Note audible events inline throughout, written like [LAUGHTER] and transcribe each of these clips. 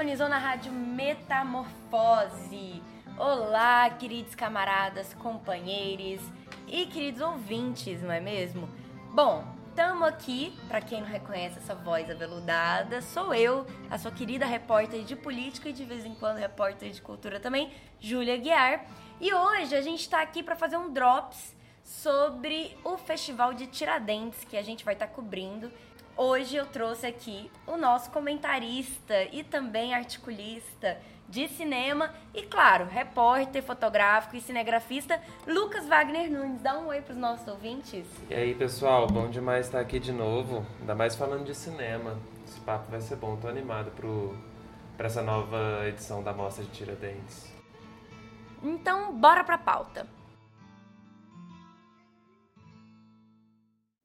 Sintonizou na rádio Metamorfose. Olá, queridos camaradas, companheiros e queridos ouvintes, não é mesmo? Bom, estamos aqui, para quem não reconhece essa voz aveludada, sou eu, a sua querida repórter de política e de vez em quando repórter de cultura também, Júlia Guiar. E hoje a gente está aqui para fazer um drops sobre o Festival de Tiradentes que a gente vai estar tá cobrindo Hoje eu trouxe aqui o nosso comentarista e também articulista de cinema e, claro, repórter fotográfico e cinegrafista Lucas Wagner Nunes. Dá um oi para os nossos ouvintes. E aí, pessoal, bom demais estar aqui de novo, ainda mais falando de cinema. Esse papo vai ser bom, tô animado para essa nova edição da Mostra de Tiradentes. Então, bora para a pauta.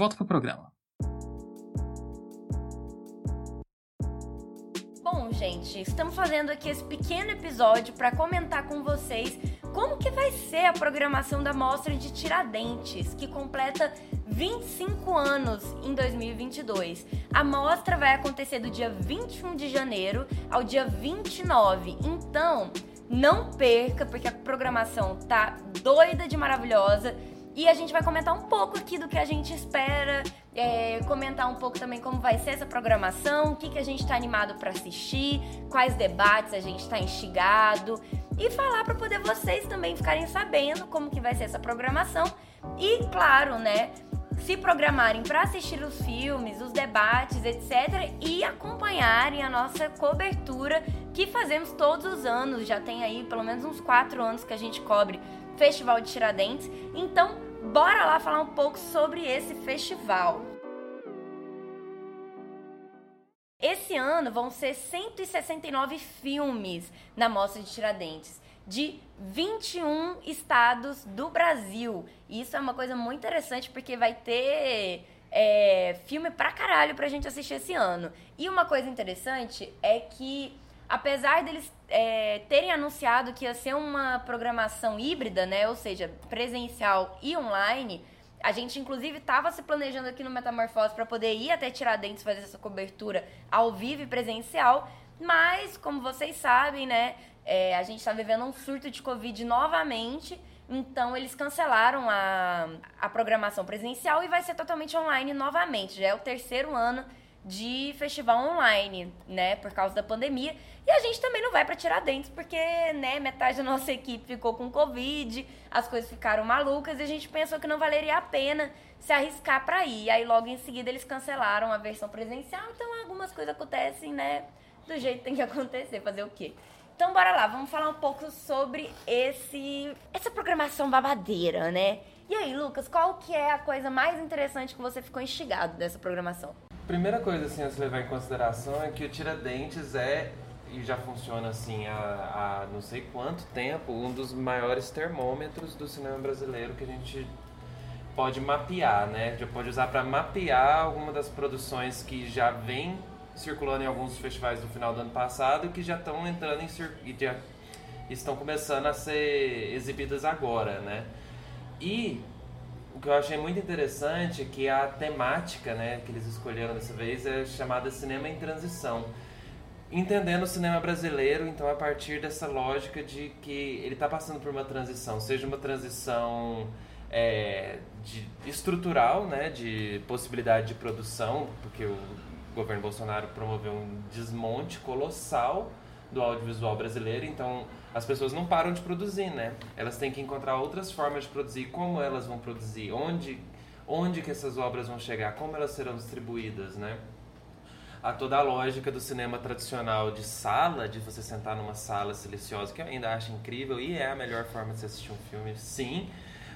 volta pro programa. Bom, gente, estamos fazendo aqui esse pequeno episódio para comentar com vocês como que vai ser a programação da Mostra de Tiradentes, que completa 25 anos em 2022. A mostra vai acontecer do dia 21 de janeiro ao dia 29. Então, não perca, porque a programação tá doida de maravilhosa. E a gente vai comentar um pouco aqui do que a gente espera, é, comentar um pouco também como vai ser essa programação, o que, que a gente está animado para assistir, quais debates a gente está instigado e falar para poder vocês também ficarem sabendo como que vai ser essa programação e, claro, né, se programarem para assistir os filmes, os debates, etc. e acompanharem a nossa cobertura que fazemos todos os anos. Já tem aí pelo menos uns quatro anos que a gente cobre Festival de Tiradentes. Então, bora lá falar um pouco sobre esse festival. Esse ano vão ser 169 filmes na Mostra de Tiradentes, de 21 estados do Brasil. E isso é uma coisa muito interessante porque vai ter é, filme pra caralho pra gente assistir esse ano. E uma coisa interessante é que apesar deles é, terem anunciado que ia ser uma programação híbrida, né, ou seja, presencial e online, a gente inclusive estava se planejando aqui no Metamorfose para poder ir até Tiradentes fazer essa cobertura ao vivo e presencial, mas como vocês sabem, né, é, a gente está vivendo um surto de Covid novamente. Então, eles cancelaram a, a programação presencial e vai ser totalmente online novamente. Já é o terceiro ano de festival online, né, por causa da pandemia. E a gente também não vai para Tiradentes porque, né, metade da [LAUGHS] nossa equipe ficou com Covid, as coisas ficaram malucas e a gente pensou que não valeria a pena se arriscar para ir. Aí logo em seguida eles cancelaram a versão presencial, então algumas coisas acontecem, né, do jeito que tem que acontecer, fazer o quê? Então bora lá, vamos falar um pouco sobre esse essa programação babadeira, né? E aí, Lucas, qual que é a coisa mais interessante que você ficou instigado dessa programação? Primeira coisa assim, a se levar em consideração é que o Tiradentes é e já funciona assim há, há não sei quanto tempo, um dos maiores termômetros do cinema brasileiro que a gente pode mapear, né? Já pode usar para mapear alguma das produções que já vem circulando em alguns festivais do final do ano passado e que já estão entrando em já estão começando a ser exibidas agora, né? E o que eu achei muito interessante é que a temática né, que eles escolheram dessa vez é chamada Cinema em Transição. Entendendo o cinema brasileiro, então, a partir dessa lógica de que ele está passando por uma transição, seja uma transição é, de, estrutural, né, de possibilidade de produção, porque o governo Bolsonaro promoveu um desmonte colossal do audiovisual brasileiro, então as pessoas não param de produzir, né? Elas têm que encontrar outras formas de produzir, como elas vão produzir, onde, onde que essas obras vão chegar, como elas serão distribuídas, né? a toda a lógica do cinema tradicional de sala, de você sentar numa sala silenciosa, que eu ainda acho incrível e é a melhor forma de se assistir um filme, sim,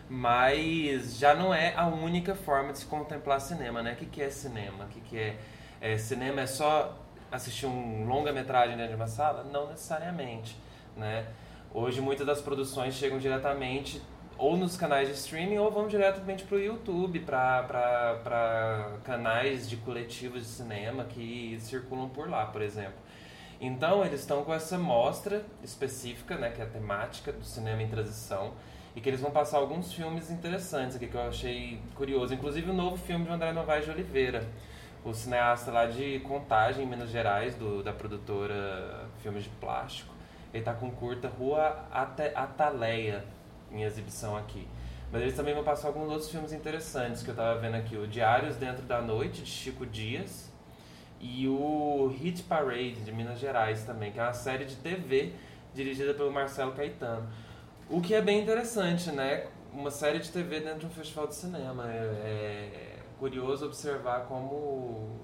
mas já não é a única forma de se contemplar cinema, né? O que, que é cinema? O que, que é, é cinema? É só assistir um longa-metragem dentro de uma sala? Não necessariamente, né? Hoje muitas das produções chegam diretamente ou nos canais de streaming ou vão diretamente para o YouTube, para canais de coletivos de cinema que circulam por lá, por exemplo. Então eles estão com essa mostra específica, né, que é a temática do cinema em transição, e que eles vão passar alguns filmes interessantes aqui que eu achei curioso, inclusive o novo filme de André Novaes de Oliveira, o cineasta lá de Contagem, em Minas Gerais, do, da produtora Filmes de Plástico. Ele está com curta Rua Ataleia, em exibição aqui. Mas eles também vão passar alguns outros filmes interessantes que eu estava vendo aqui. O Diários Dentro da Noite, de Chico Dias. E o Hit Parade, de Minas Gerais também, que é uma série de TV dirigida pelo Marcelo Caetano. O que é bem interessante, né? Uma série de TV dentro de um festival de cinema. É, é curioso observar como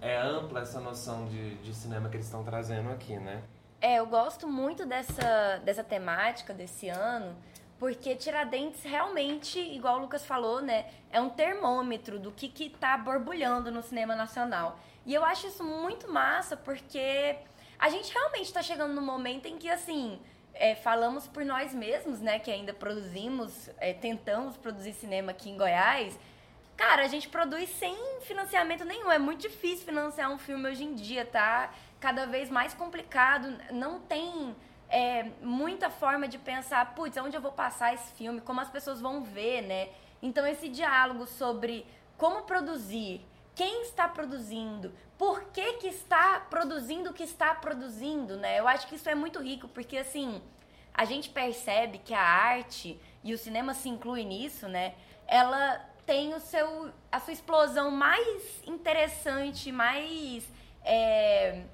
é ampla essa noção de, de cinema que eles estão trazendo aqui, né? É, eu gosto muito dessa, dessa temática desse ano, porque Tiradentes realmente, igual o Lucas falou, né, é um termômetro do que que tá borbulhando no cinema nacional. E eu acho isso muito massa, porque a gente realmente está chegando no momento em que, assim, é, falamos por nós mesmos, né, que ainda produzimos, é, tentamos produzir cinema aqui em Goiás. Cara, a gente produz sem financiamento nenhum. É muito difícil financiar um filme hoje em dia, tá? Cada vez mais complicado. Não tem é, muita forma de pensar, putz, onde eu vou passar esse filme, como as pessoas vão ver, né? Então esse diálogo sobre como produzir, quem está produzindo, por que, que está produzindo o que está produzindo, né? Eu acho que isso é muito rico, porque assim, a gente percebe que a arte, e o cinema se inclui nisso, né? Ela tem o seu, a sua explosão mais interessante, mais. É,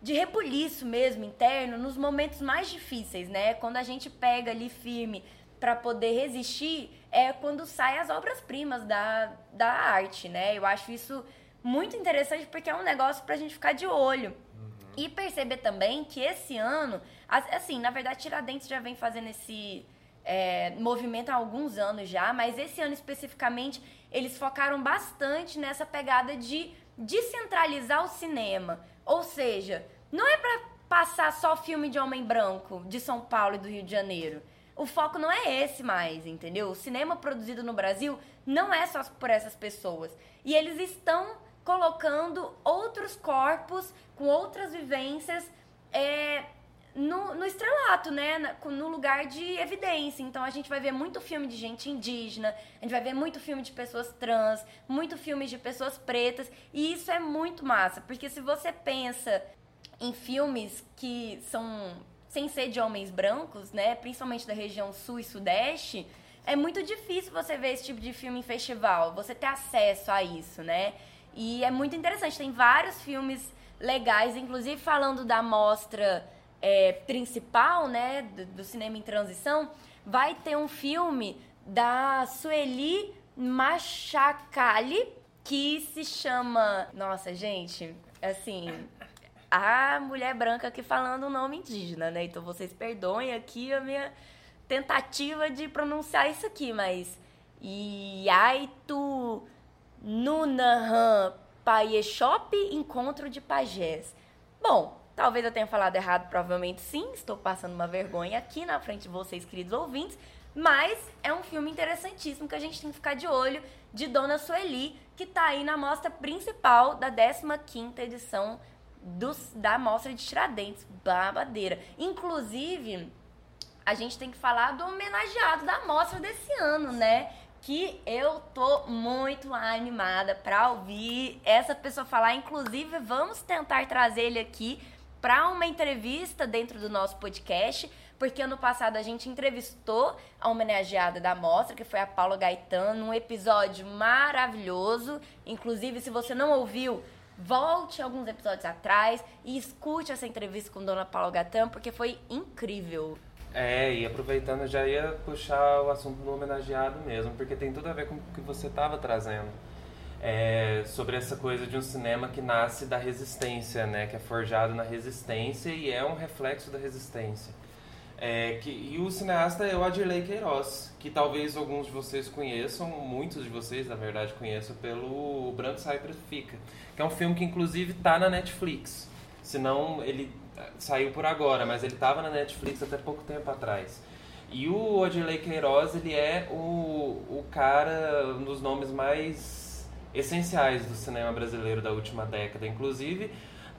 de rebuliço mesmo interno nos momentos mais difíceis, né? Quando a gente pega ali firme para poder resistir, é quando saem as obras-primas da, da arte, né? Eu acho isso muito interessante porque é um negócio pra gente ficar de olho. Uhum. E perceber também que esse ano, assim, na verdade, Tiradentes já vem fazendo esse é, movimento há alguns anos já, mas esse ano especificamente eles focaram bastante nessa pegada de descentralizar o cinema. Ou seja, não é para passar só filme de homem branco de São Paulo e do Rio de Janeiro. O foco não é esse mais, entendeu? O cinema produzido no Brasil não é só por essas pessoas. E eles estão colocando outros corpos com outras vivências é, no, no estrelato, né? No lugar de evidência. Então a gente vai ver muito filme de gente indígena, a gente vai ver muito filme de pessoas trans, muito filme de pessoas pretas. E isso é muito massa, porque se você pensa em filmes que são sem ser de homens brancos, né, principalmente da região sul e sudeste, é muito difícil você ver esse tipo de filme em festival, você ter acesso a isso, né? E é muito interessante, tem vários filmes legais, inclusive falando da mostra é, principal, né, do, do, cinema em transição, vai ter um filme da Sueli Machacali que se chama, nossa gente, assim, a mulher branca aqui falando o nome indígena, né? Então vocês perdoem aqui a minha tentativa de pronunciar isso aqui, mas Iaitu Nunahan Paiexop Encontro de Pajés. Bom, talvez eu tenha falado errado, provavelmente sim, estou passando uma vergonha aqui na frente de vocês, queridos ouvintes, mas é um filme interessantíssimo que a gente tem que ficar de olho de Dona Sueli, que está aí na mostra principal da 15ª edição dos, da amostra de Tiradentes. Babadeira. Inclusive, a gente tem que falar do homenageado da amostra desse ano, né? Que eu tô muito animada para ouvir essa pessoa falar. Inclusive, vamos tentar trazer ele aqui para uma entrevista dentro do nosso podcast, porque ano passado a gente entrevistou a homenageada da mostra, que foi a Paula Gaetano, um episódio maravilhoso. Inclusive, se você não ouviu, volte alguns episódios atrás e escute essa entrevista com Dona Paula Gatão, porque foi incrível. É, e aproveitando, já ia puxar o assunto do homenageado mesmo, porque tem tudo a ver com o que você estava trazendo. É, sobre essa coisa de um cinema que nasce da resistência, né? Que é forjado na resistência e é um reflexo da resistência. É, que, e o cineasta é o Adirley Queiroz, que talvez alguns de vocês conheçam, muitos de vocês, na verdade, conheçam pelo Branco Sai Fica, que é um filme que inclusive está na Netflix. Senão ele eh, saiu por agora, mas ele estava na Netflix até pouco tempo atrás. E o Odilei Queiroz, ele é o, o cara, um dos nomes mais essenciais do cinema brasileiro da última década. Inclusive,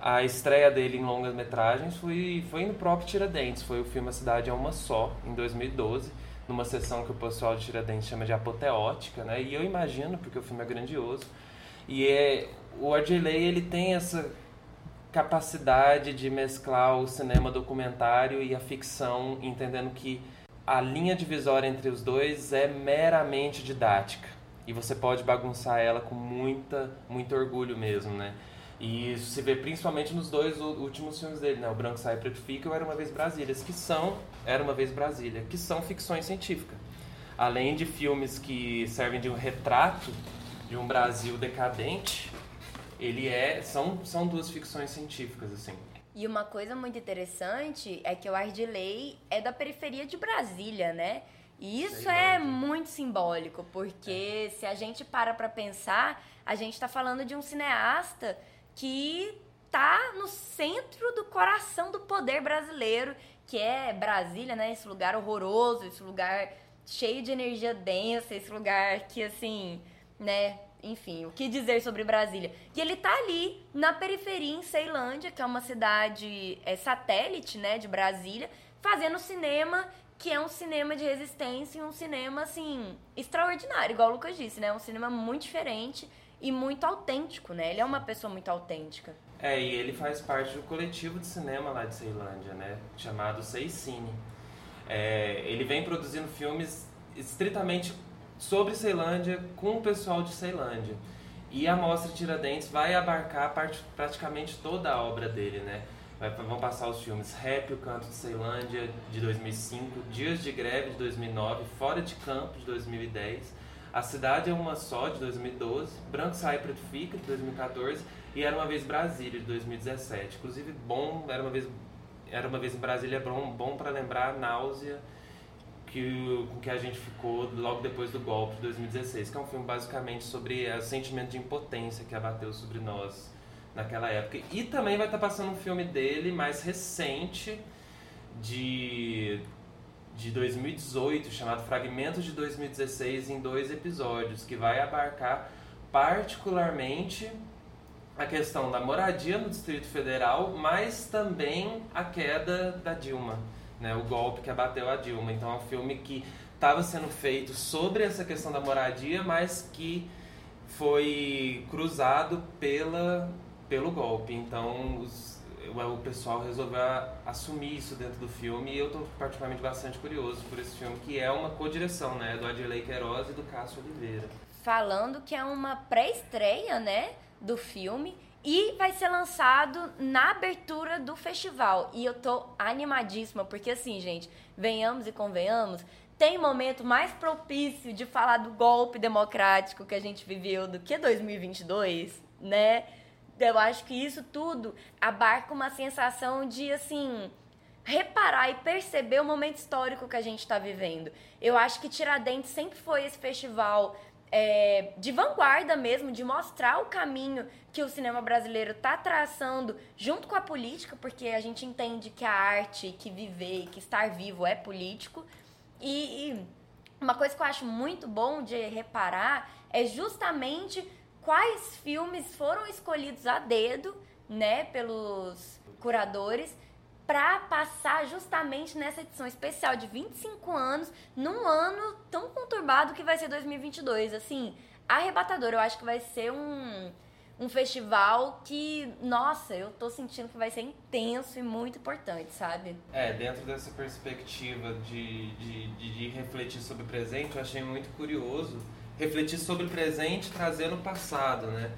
a estreia dele em longas metragens foi, foi no próprio Tiradentes, foi o filme A Cidade é Uma Só, em 2012, numa sessão que o pessoal de Tiradentes chama de apoteótica, né? E eu imagino, porque o filme é grandioso. E é, o Odilei, ele tem essa capacidade de mesclar o cinema documentário e a ficção, entendendo que a linha divisória entre os dois é meramente didática e você pode bagunçar ela com muita, muito orgulho mesmo, né? E isso se vê principalmente nos dois últimos filmes dele, né? O Branco Sai Preto Fica e o Era Uma Vez Brasília, que são Era Uma Vez Brasília, que são ficções científicas. Além de filmes que servem de um retrato de um Brasil decadente, ele é são são duas ficções científicas assim. E uma coisa muito interessante é que o Ardilei é da periferia de Brasília, né? E isso é muito simbólico, porque é. se a gente para para pensar, a gente está falando de um cineasta que tá no centro do coração do poder brasileiro, que é Brasília, né? Esse lugar horroroso, esse lugar cheio de energia densa, esse lugar que assim, né, enfim, o que dizer sobre Brasília? E ele tá ali na periferia, em Ceilândia, que é uma cidade é, satélite, né, de Brasília, fazendo cinema que é um cinema de resistência e um cinema, assim, extraordinário, igual o Lucas disse, né? Um cinema muito diferente e muito autêntico, né? Ele é uma pessoa muito autêntica. É, e ele faz parte do coletivo de cinema lá de Ceilândia, né? Chamado Sei Cine. É, ele vem produzindo filmes estritamente sobre Ceilândia com o pessoal de Ceilândia. E a Mostra Tiradentes vai abarcar parte, praticamente toda a obra dele, né? Vão passar os filmes Rap, O Canto de Ceilândia, de 2005, Dias de Greve, de 2009, Fora de Campo, de 2010, A Cidade é Uma Só, de 2012, Branco Sai Preto Fica, de 2014 e Era Uma Vez Brasília, de 2017. Inclusive, bom, Era Uma Vez, Era uma vez em Brasília é bom, bom para lembrar a náusea que, com que a gente ficou logo depois do golpe de 2016, que é um filme basicamente sobre o sentimento de impotência que abateu sobre nós naquela época. E também vai estar passando um filme dele mais recente, de, de 2018, chamado Fragmentos de 2016, em dois episódios, que vai abarcar particularmente a questão da moradia no Distrito Federal, mas também a queda da Dilma né, o golpe que abateu a Dilma. Então é um filme que estava sendo feito sobre essa questão da moradia, mas que foi cruzado pela, pelo golpe. Então os, o pessoal resolveu assumir isso dentro do filme e eu estou particularmente bastante curioso por esse filme, que é uma co-direção né, do Adirley Queiroz e do Cássio Oliveira. Falando que é uma pré-estreia né, do filme e vai ser lançado na abertura do festival. E eu tô animadíssima, porque assim, gente, venhamos e convenhamos, tem momento mais propício de falar do golpe democrático que a gente viveu do que 2022, né? Eu acho que isso tudo abarca uma sensação de, assim, reparar e perceber o momento histórico que a gente está vivendo. Eu acho que Tiradentes sempre foi esse festival é, de vanguarda mesmo, de mostrar o caminho que o cinema brasileiro está traçando junto com a política, porque a gente entende que a arte, que viver, que estar vivo é político. E, e uma coisa que eu acho muito bom de reparar é justamente quais filmes foram escolhidos a dedo, né, pelos curadores para passar justamente nessa edição especial de 25 anos, num ano tão conturbado que vai ser 2022. Assim, arrebatador. Eu acho que vai ser um, um festival que, nossa, eu tô sentindo que vai ser intenso e muito importante, sabe? É, dentro dessa perspectiva de, de, de, de refletir sobre o presente, eu achei muito curioso refletir sobre o presente trazendo o passado, né?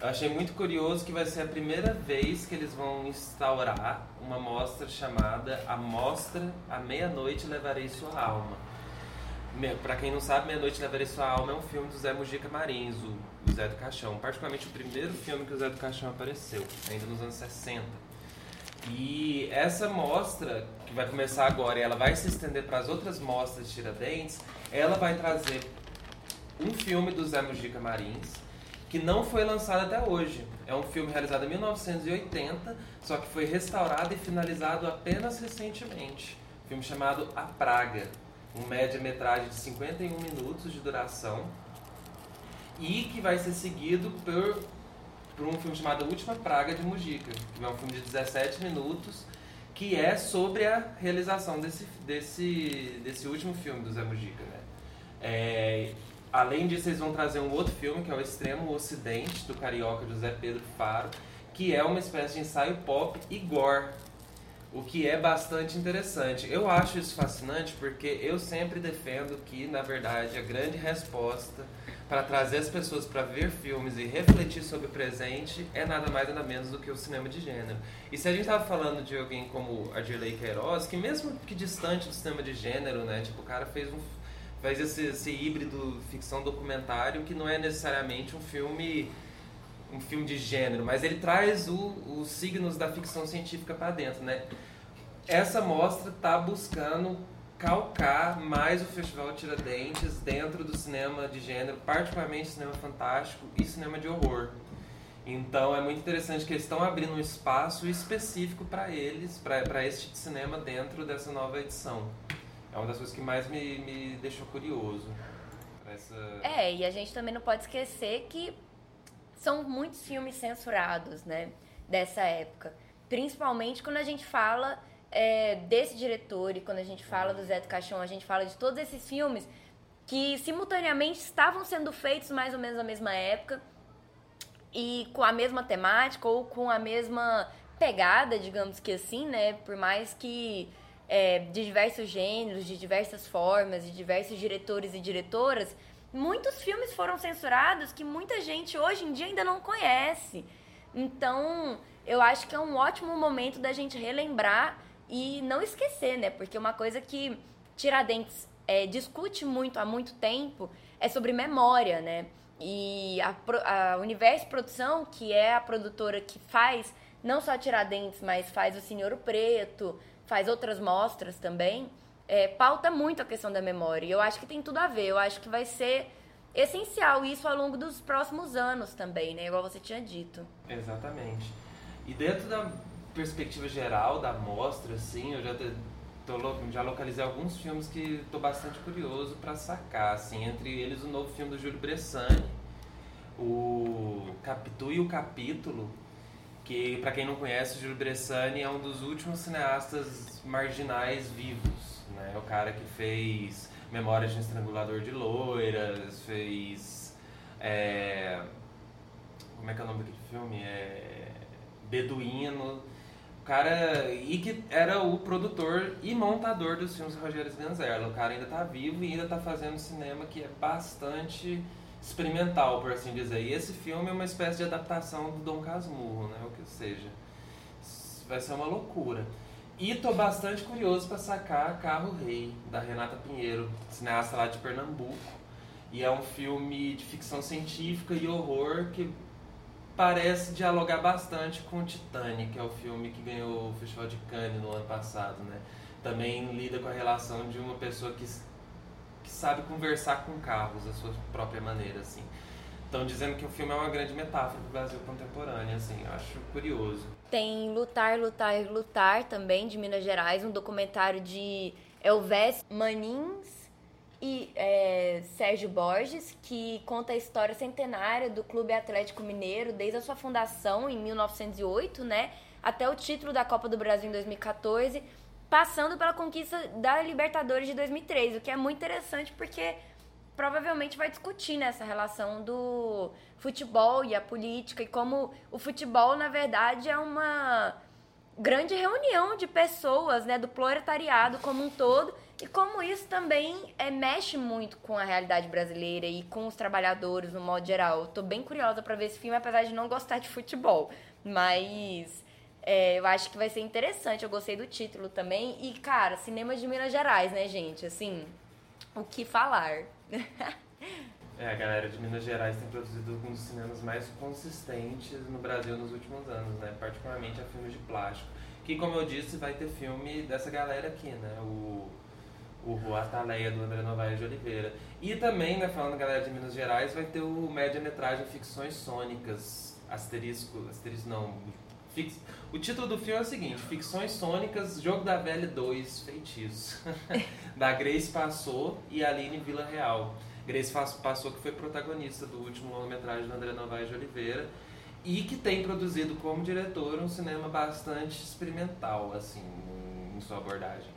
Eu achei muito curioso que vai ser a primeira vez que eles vão instaurar uma mostra chamada A Mostra A Meia-Noite Levarei Sua Alma. Para quem não sabe, Meia-Noite Levarei Sua Alma é um filme do Zé Mujica Marins, o Zé do Caixão. Particularmente o primeiro filme que o Zé do Caixão apareceu, ainda nos anos 60. E essa mostra, que vai começar agora e ela vai se estender para as outras mostras de Tiradentes, ela vai trazer um filme do Zé Mujica Marins, que não foi lançado até hoje. É um filme realizado em 1980, só que foi restaurado e finalizado apenas recentemente. Um filme chamado A Praga, um média-metragem de 51 minutos de duração e que vai ser seguido por, por um filme chamado Última Praga de Mujica, que é um filme de 17 minutos que é sobre a realização desse, desse, desse último filme do Zé Mujica. Né? É, Além disso, eles vão trazer um outro filme, que é o Extremo Ocidente, do carioca José Pedro Faro, que é uma espécie de ensaio pop e gore, o que é bastante interessante. Eu acho isso fascinante porque eu sempre defendo que, na verdade, a grande resposta para trazer as pessoas para ver filmes e refletir sobre o presente é nada mais nada menos do que o cinema de gênero. E se a gente estava falando de alguém como Adirley Queiroz, que mesmo que distante do cinema de gênero, né, tipo, o cara fez um faz esse, esse híbrido ficção documentário que não é necessariamente um filme um filme de gênero, mas ele traz o, os signos da ficção científica para dentro, né? Essa mostra está buscando calcar mais o Festival Tiradentes dentro do cinema de gênero, particularmente cinema fantástico e cinema de horror. Então é muito interessante que eles estão abrindo um espaço específico para eles, para esse tipo de cinema dentro dessa nova edição é uma das coisas que mais me, me deixou curioso. Essa... É, e a gente também não pode esquecer que são muitos filmes censurados, né, dessa época. Principalmente quando a gente fala é, desse diretor e quando a gente fala do Zé do Caixão, a gente fala de todos esses filmes que simultaneamente estavam sendo feitos mais ou menos na mesma época e com a mesma temática ou com a mesma pegada, digamos que assim, né? Por mais que é, de diversos gêneros, de diversas formas, de diversos diretores e diretoras, muitos filmes foram censurados que muita gente hoje em dia ainda não conhece. Então, eu acho que é um ótimo momento da gente relembrar e não esquecer, né? Porque uma coisa que Tiradentes é, discute muito há muito tempo é sobre memória, né? E a, a Universo Produção, que é a produtora que faz não só Tiradentes, mas faz o Senhor Preto, faz outras mostras também, é, pauta muito a questão da memória. E eu acho que tem tudo a ver. Eu acho que vai ser essencial isso ao longo dos próximos anos também, né? Igual você tinha dito. Exatamente. E dentro da perspectiva geral da mostra, assim, eu já tô, já localizei alguns filmes que estou bastante curioso para sacar, assim, entre eles o novo filme do Júlio Bressani, o Capitu e o Capítulo, que para quem não conhece, o Júlio Bressani é um dos últimos cineastas marginais vivos, né? É o cara que fez Memórias de um Estrangulador de Loiras, fez é... como é que é o nome daquele filme? É... Beduíno. O cara e que era o produtor e montador dos filmes Rogério Ganzerla. O cara ainda está vivo e ainda está fazendo cinema que é bastante experimental, por assim dizer. E esse filme é uma espécie de adaptação do Dom Casmurro, né? O que seja. Vai ser uma loucura. E tô bastante curioso para sacar Carro Rei, da Renata Pinheiro, cineasta lá de Pernambuco. E é um filme de ficção científica e horror que parece dialogar bastante com Titanic, que é o filme que ganhou o Festival de Cannes no ano passado, né? Também lida com a relação de uma pessoa que que sabe conversar com carros da sua própria maneira, assim. Estão dizendo que o filme é uma grande metáfora do Brasil contemporâneo, assim, eu acho curioso. Tem Lutar, Lutar, Lutar também, de Minas Gerais, um documentário de Elvés Manins e é, Sérgio Borges, que conta a história centenária do Clube Atlético Mineiro, desde a sua fundação em 1908, né, até o título da Copa do Brasil em 2014 passando pela conquista da Libertadores de 2003, o que é muito interessante porque provavelmente vai discutir nessa relação do futebol e a política e como o futebol, na verdade, é uma grande reunião de pessoas, né, do proletariado como um todo, e como isso também é, mexe muito com a realidade brasileira e com os trabalhadores no modo geral. Eu tô bem curiosa para ver esse filme, apesar de não gostar de futebol, mas é, eu acho que vai ser interessante. Eu gostei do título também. E, cara, cinema de Minas Gerais, né, gente? Assim, o que falar? É, a galera de Minas Gerais tem produzido um dos cinemas mais consistentes no Brasil nos últimos anos, né? Particularmente a filmes de plástico. Que, como eu disse, vai ter filme dessa galera aqui, né? O, o Rua Ataleia, do André Novaes de Oliveira. E também, né, falando galera de Minas Gerais, vai ter o média-metragem Ficções Sônicas, asterisco, asterisco não, fix, o título do filme é o seguinte, Ficções Sônicas, Jogo da Velha 2, Feitiço, [LAUGHS] da Grace Passou e Aline Vila Real. Grace Passou, que foi protagonista do último longa-metragem do André Novaes de Oliveira e que tem produzido como diretor um cinema bastante experimental, assim, em sua abordagem.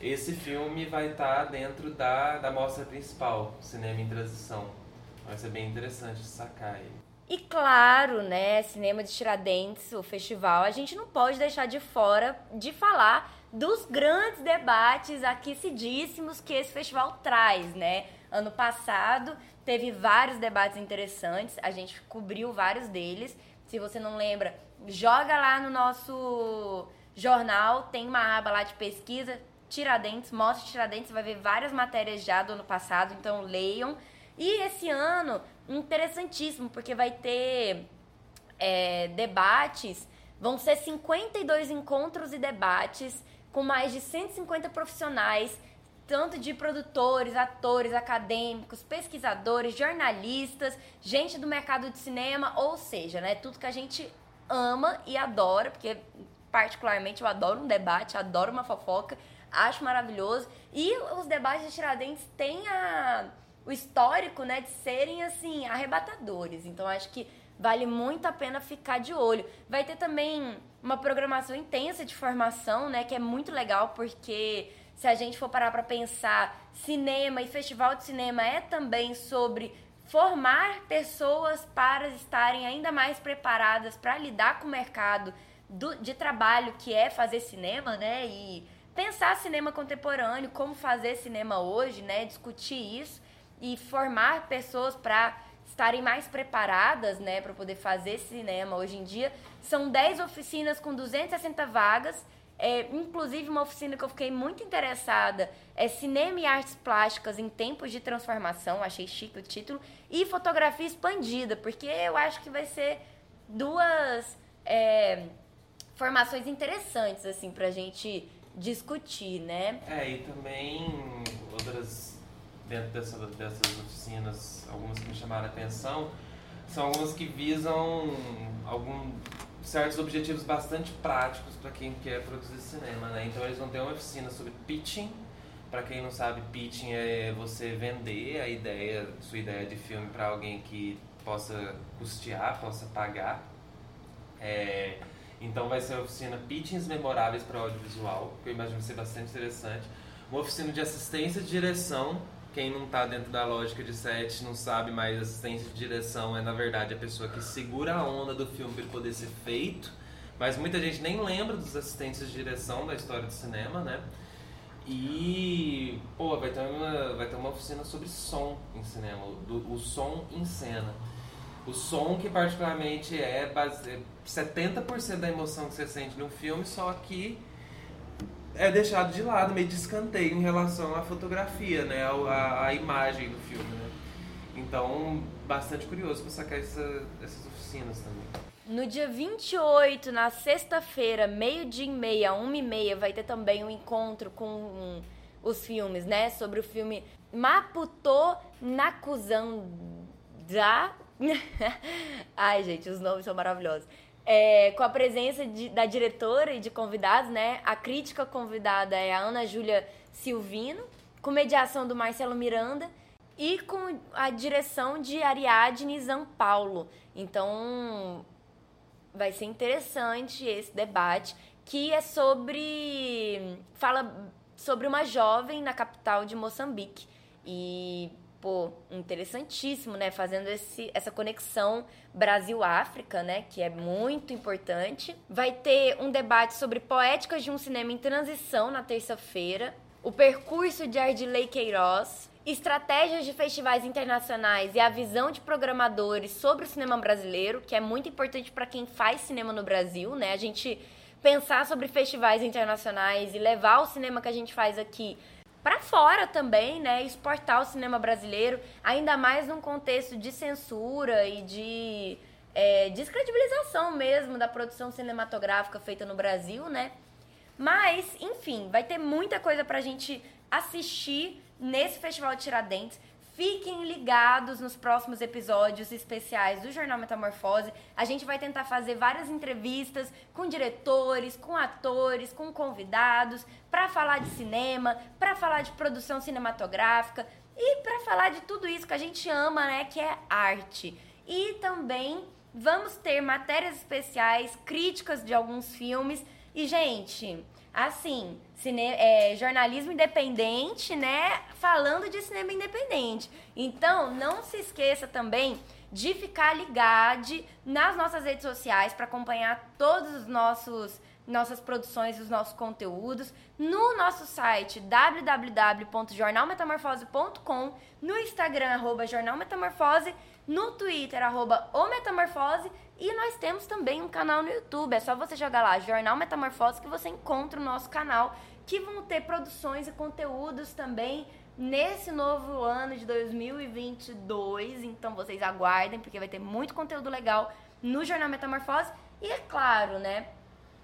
Esse filme vai estar dentro da, da mostra principal, Cinema em Transição. Vai ser bem interessante sacar ele. E claro, né, Cinema de Tiradentes, o festival, a gente não pode deixar de fora de falar dos grandes debates aquecidíssimos que esse festival traz, né? Ano passado teve vários debates interessantes, a gente cobriu vários deles. Se você não lembra, joga lá no nosso jornal, tem uma aba lá de pesquisa, Tiradentes, mostra Tiradentes, vai ver várias matérias já do ano passado, então leiam. E esse ano, interessantíssimo, porque vai ter é, debates, vão ser 52 encontros e debates com mais de 150 profissionais tanto de produtores, atores, acadêmicos, pesquisadores, jornalistas, gente do mercado de cinema, ou seja, né, tudo que a gente ama e adora, porque particularmente eu adoro um debate, adoro uma fofoca, acho maravilhoso. E os debates de Tiradentes têm a, o histórico, né, de serem assim arrebatadores. Então acho que vale muito a pena ficar de olho. Vai ter também uma programação intensa de formação, né, que é muito legal porque se a gente for parar para pensar, cinema e festival de cinema é também sobre formar pessoas para estarem ainda mais preparadas para lidar com o mercado do, de trabalho que é fazer cinema, né? E pensar cinema contemporâneo, como fazer cinema hoje, né? Discutir isso e formar pessoas para estarem mais preparadas, né, para poder fazer cinema hoje em dia. São 10 oficinas com 260 vagas é, inclusive, uma oficina que eu fiquei muito interessada é Cinema e Artes Plásticas em Tempos de Transformação, achei chique o título, e Fotografia Expandida, porque eu acho que vai ser duas é, formações interessantes, assim, pra gente discutir, né? É, e também outras, dentro dessa, dessas oficinas, algumas que me chamaram a atenção, são algumas que visam algum certos objetivos bastante práticos para quem quer produzir cinema, né? Então eles vão ter uma oficina sobre pitching. Para quem não sabe, pitching é você vender a ideia, sua ideia de filme para alguém que possa custear, possa pagar. É, então vai ser uma oficina pitchings memoráveis para audiovisual, que eu imagino ser bastante interessante. Uma oficina de assistência de direção quem não está dentro da lógica de set não sabe, mas assistência de direção é na verdade a pessoa que segura a onda do filme para poder ser feito. Mas muita gente nem lembra dos assistentes de direção da história do cinema, né? E, pô, vai ter uma, vai ter uma oficina sobre som em cinema, do, o som em cena. O som que particularmente é base, 70% é da emoção que você sente no filme, só que é deixado de lado, meio de escanteio em relação à fotografia, né? A, a imagem do filme, né? Então, bastante curioso para sacar essa, essas oficinas também. No dia 28, na sexta-feira, meio-dia e meia, uma e meia, vai ter também um encontro com um, os filmes, né? Sobre o filme Maputo Nakuzanda. [LAUGHS] Ai, gente, os nomes são maravilhosos é, com a presença de, da diretora e de convidados, né? A crítica convidada é a Ana Júlia Silvino, com mediação do Marcelo Miranda e com a direção de Ariadne Zampaulo. Então, vai ser interessante esse debate, que é sobre... fala sobre uma jovem na capital de Moçambique. E pô, interessantíssimo, né? Fazendo esse, essa conexão Brasil-África, né? Que é muito importante. Vai ter um debate sobre poéticas de um cinema em transição na terça-feira. O percurso de Ardilei Queiroz, estratégias de festivais internacionais e a visão de programadores sobre o cinema brasileiro, que é muito importante para quem faz cinema no Brasil, né? A gente pensar sobre festivais internacionais e levar o cinema que a gente faz aqui para fora também, né? Exportar o cinema brasileiro, ainda mais num contexto de censura e de é, descredibilização mesmo da produção cinematográfica feita no Brasil, né? Mas, enfim, vai ter muita coisa pra gente assistir nesse Festival de Tiradentes. Fiquem ligados nos próximos episódios especiais do Jornal Metamorfose. A gente vai tentar fazer várias entrevistas com diretores, com atores, com convidados, para falar de cinema, para falar de produção cinematográfica e para falar de tudo isso que a gente ama, né, que é arte. E também vamos ter matérias especiais, críticas de alguns filmes. E, gente, assim, cine, é, jornalismo independente, né? Falando de cinema independente. Então, não se esqueça também de ficar ligado nas nossas redes sociais para acompanhar todos os nossos nossas produções, os nossos conteúdos no nosso site www.jornalmetamorfose.com, no Instagram arroba jornalmetamorfose, no Twitter arroba o metamorfose e nós temos também um canal no YouTube. É só você jogar lá, Jornal Metamorfose, que você encontra o nosso canal, que vão ter produções e conteúdos também nesse novo ano de 2022. Então vocês aguardem, porque vai ter muito conteúdo legal no Jornal Metamorfose. E é claro, né?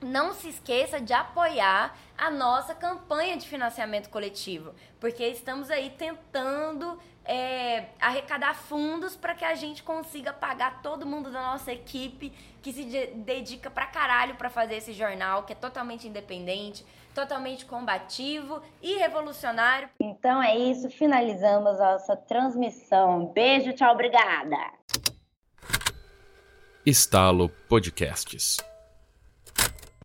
não se esqueça de apoiar a nossa campanha de financiamento coletivo, porque estamos aí tentando é, arrecadar fundos para que a gente consiga pagar todo mundo da nossa equipe que se dedica pra caralho para fazer esse jornal, que é totalmente independente, totalmente combativo e revolucionário. Então é isso, finalizamos a nossa transmissão. Beijo, tchau, obrigada. Estalo Podcasts.